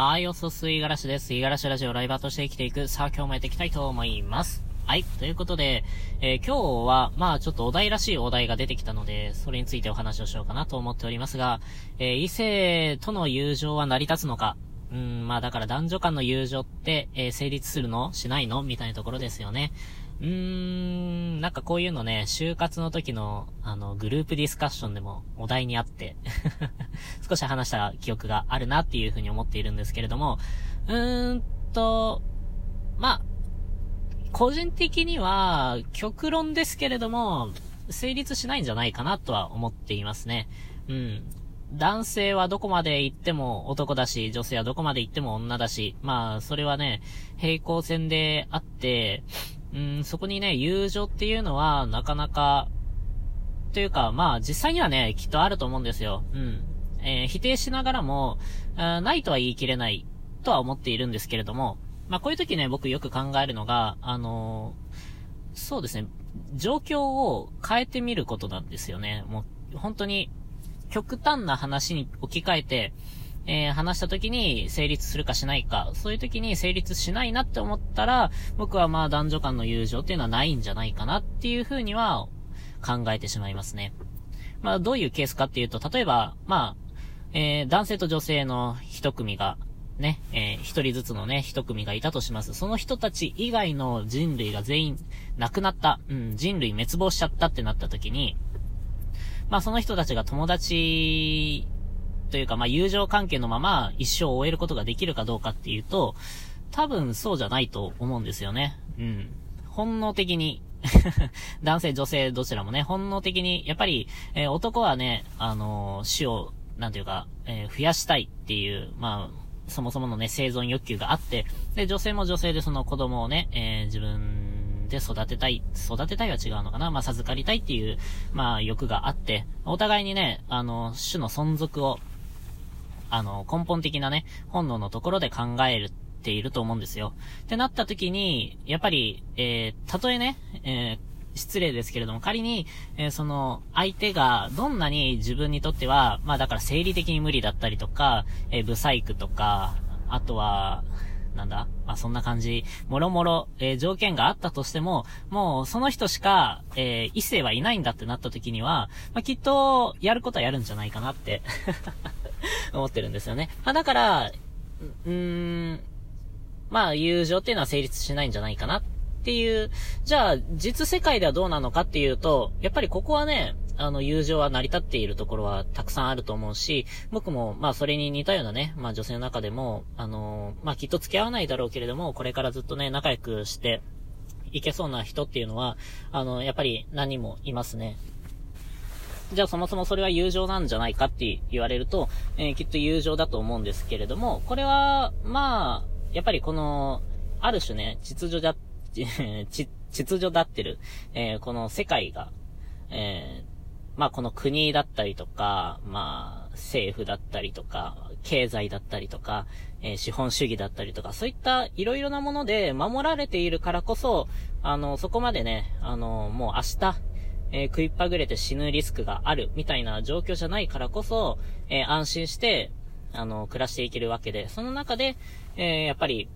はい、おそすいがらしです。いがらしラジオライバーとして生きていく。さあ、今日もやっていきたいと思います。はい。ということで、えー、今日は、まあちょっとお題らしいお題が出てきたので、それについてお話をしようかなと思っておりますが、えー、異性との友情は成り立つのか？うん、まあだから男女間の友情って、えー、成立するの？しないの？みたいなところですよね。うーん、なんかこういうのね、就活の時の、あの、グループディスカッションでもお題にあって 少し話した記憶があるなっていうふうに思っているんですけれども、うーんと、まあ、個人的には、極論ですけれども、成立しないんじゃないかなとは思っていますね。うん。男性はどこまで行っても男だし、女性はどこまで行っても女だし、まあ、それはね、平行線であって、うん、そこにね、友情っていうのは、なかなか、というか、まあ、実際にはね、きっとあると思うんですよ。うん。えー、否定しながらも、ないとは言い切れない、とは思っているんですけれども、まあ、こういう時ね、僕よく考えるのが、あのー、そうですね、状況を変えてみることなんですよね。もう、本当に、極端な話に置き換えて、えー、話した時に成立するかしないか、そういう時に成立しないなって思ったら、僕はまあ男女間の友情っていうのはないんじゃないかなっていうふうには考えてしまいますね。まあどういうケースかっていうと、例えば、まあ、えー、男性と女性の一組が、ね、えー、一人ずつのね、一組がいたとします。その人たち以外の人類が全員亡くなった、うん、人類滅亡しちゃったってなった時に、まあその人たちが友達というか、まあ、友情関係のまま一生を終えることができるかどうかっていうと、多分そうじゃないと思うんですよね。うん。本能的に 男性、女性、どちらもね、本能的に、やっぱり、えー、男はね、あのー、死を、なんていうか、えー、増やしたいっていう、まあ、そもそものね、生存欲求があって、で、女性も女性でその子供をね、え自分で育てたい、育てたいは違うのかなまあ、授かりたいっていう、まあ、欲があって、お互いにね、あの、種の存続を、あの、根本的なね、本能のところで考えるっていると思うんですよ。ってなった時に、やっぱり、えー、たとえね、えー失礼ですけれども、仮に、えー、その、相手が、どんなに自分にとっては、まあだから生理的に無理だったりとか、えー、ブサイクとか、あとは、なんだまあそんな感じ、もろもろ、えー、条件があったとしても、もうその人しか、えー、異性はいないんだってなった時には、まあきっと、やることはやるんじゃないかなって 思ってるんですよね。まあだから、うーん、まあ友情っていうのは成立しないんじゃないかなっていう、じゃあ実世界ではどうなのかっていうと、やっぱりここはね、あの、友情は成り立っているところはたくさんあると思うし、僕も、まあ、それに似たようなね、まあ、女性の中でも、あのまあ、きっと付き合わないだろうけれども、これからずっとね、仲良くしていけそうな人っていうのは、あの、やっぱり何人もいますね。じゃあそもそもそれは友情なんじゃないかって言われると、えー、きっと友情だと思うんですけれども、これは、まあ、やっぱりこの、ある種ね、秩序だ、秩序だってる、えー、この世界が、えー、まあこの国だったりとか、まあ政府だったりとか、経済だったりとか、えー、資本主義だったりとか、そういったいろいろなもので守られているからこそ、あの、そこまでね、あの、もう明日、えー、食いっぱぐれて死ぬリスクがあるみたいな状況じゃないからこそ、えー、安心して、あの、暮らしていけるわけで、その中で、えー、やっぱり、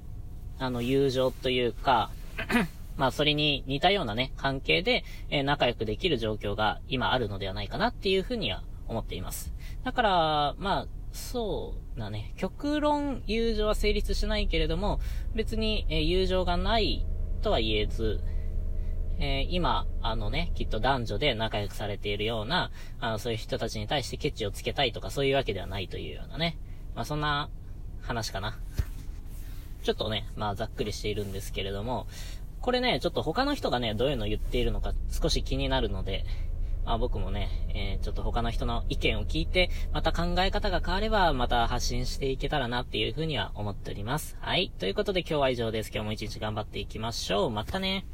あの、友情というか まあ、それに似たようなね、関係で、え、仲良くできる状況が今あるのではないかなっていうふうには思っています。だから、まあ、そうだね、極論友情は成立しないけれども、別に、え、友情がないとは言えず、えー、今、あのね、きっと男女で仲良くされているような、あの、そういう人たちに対してケチをつけたいとかそういうわけではないというようなね。まあ、そんな話かな。ちょっとね、まあ、ざっくりしているんですけれども、これね、ちょっと他の人がね、どういうのを言っているのか少し気になるので、まあ僕もね、えー、ちょっと他の人の意見を聞いて、また考え方が変われば、また発信していけたらなっていうふうには思っております。はい。ということで今日は以上です。今日も一日頑張っていきましょう。またね。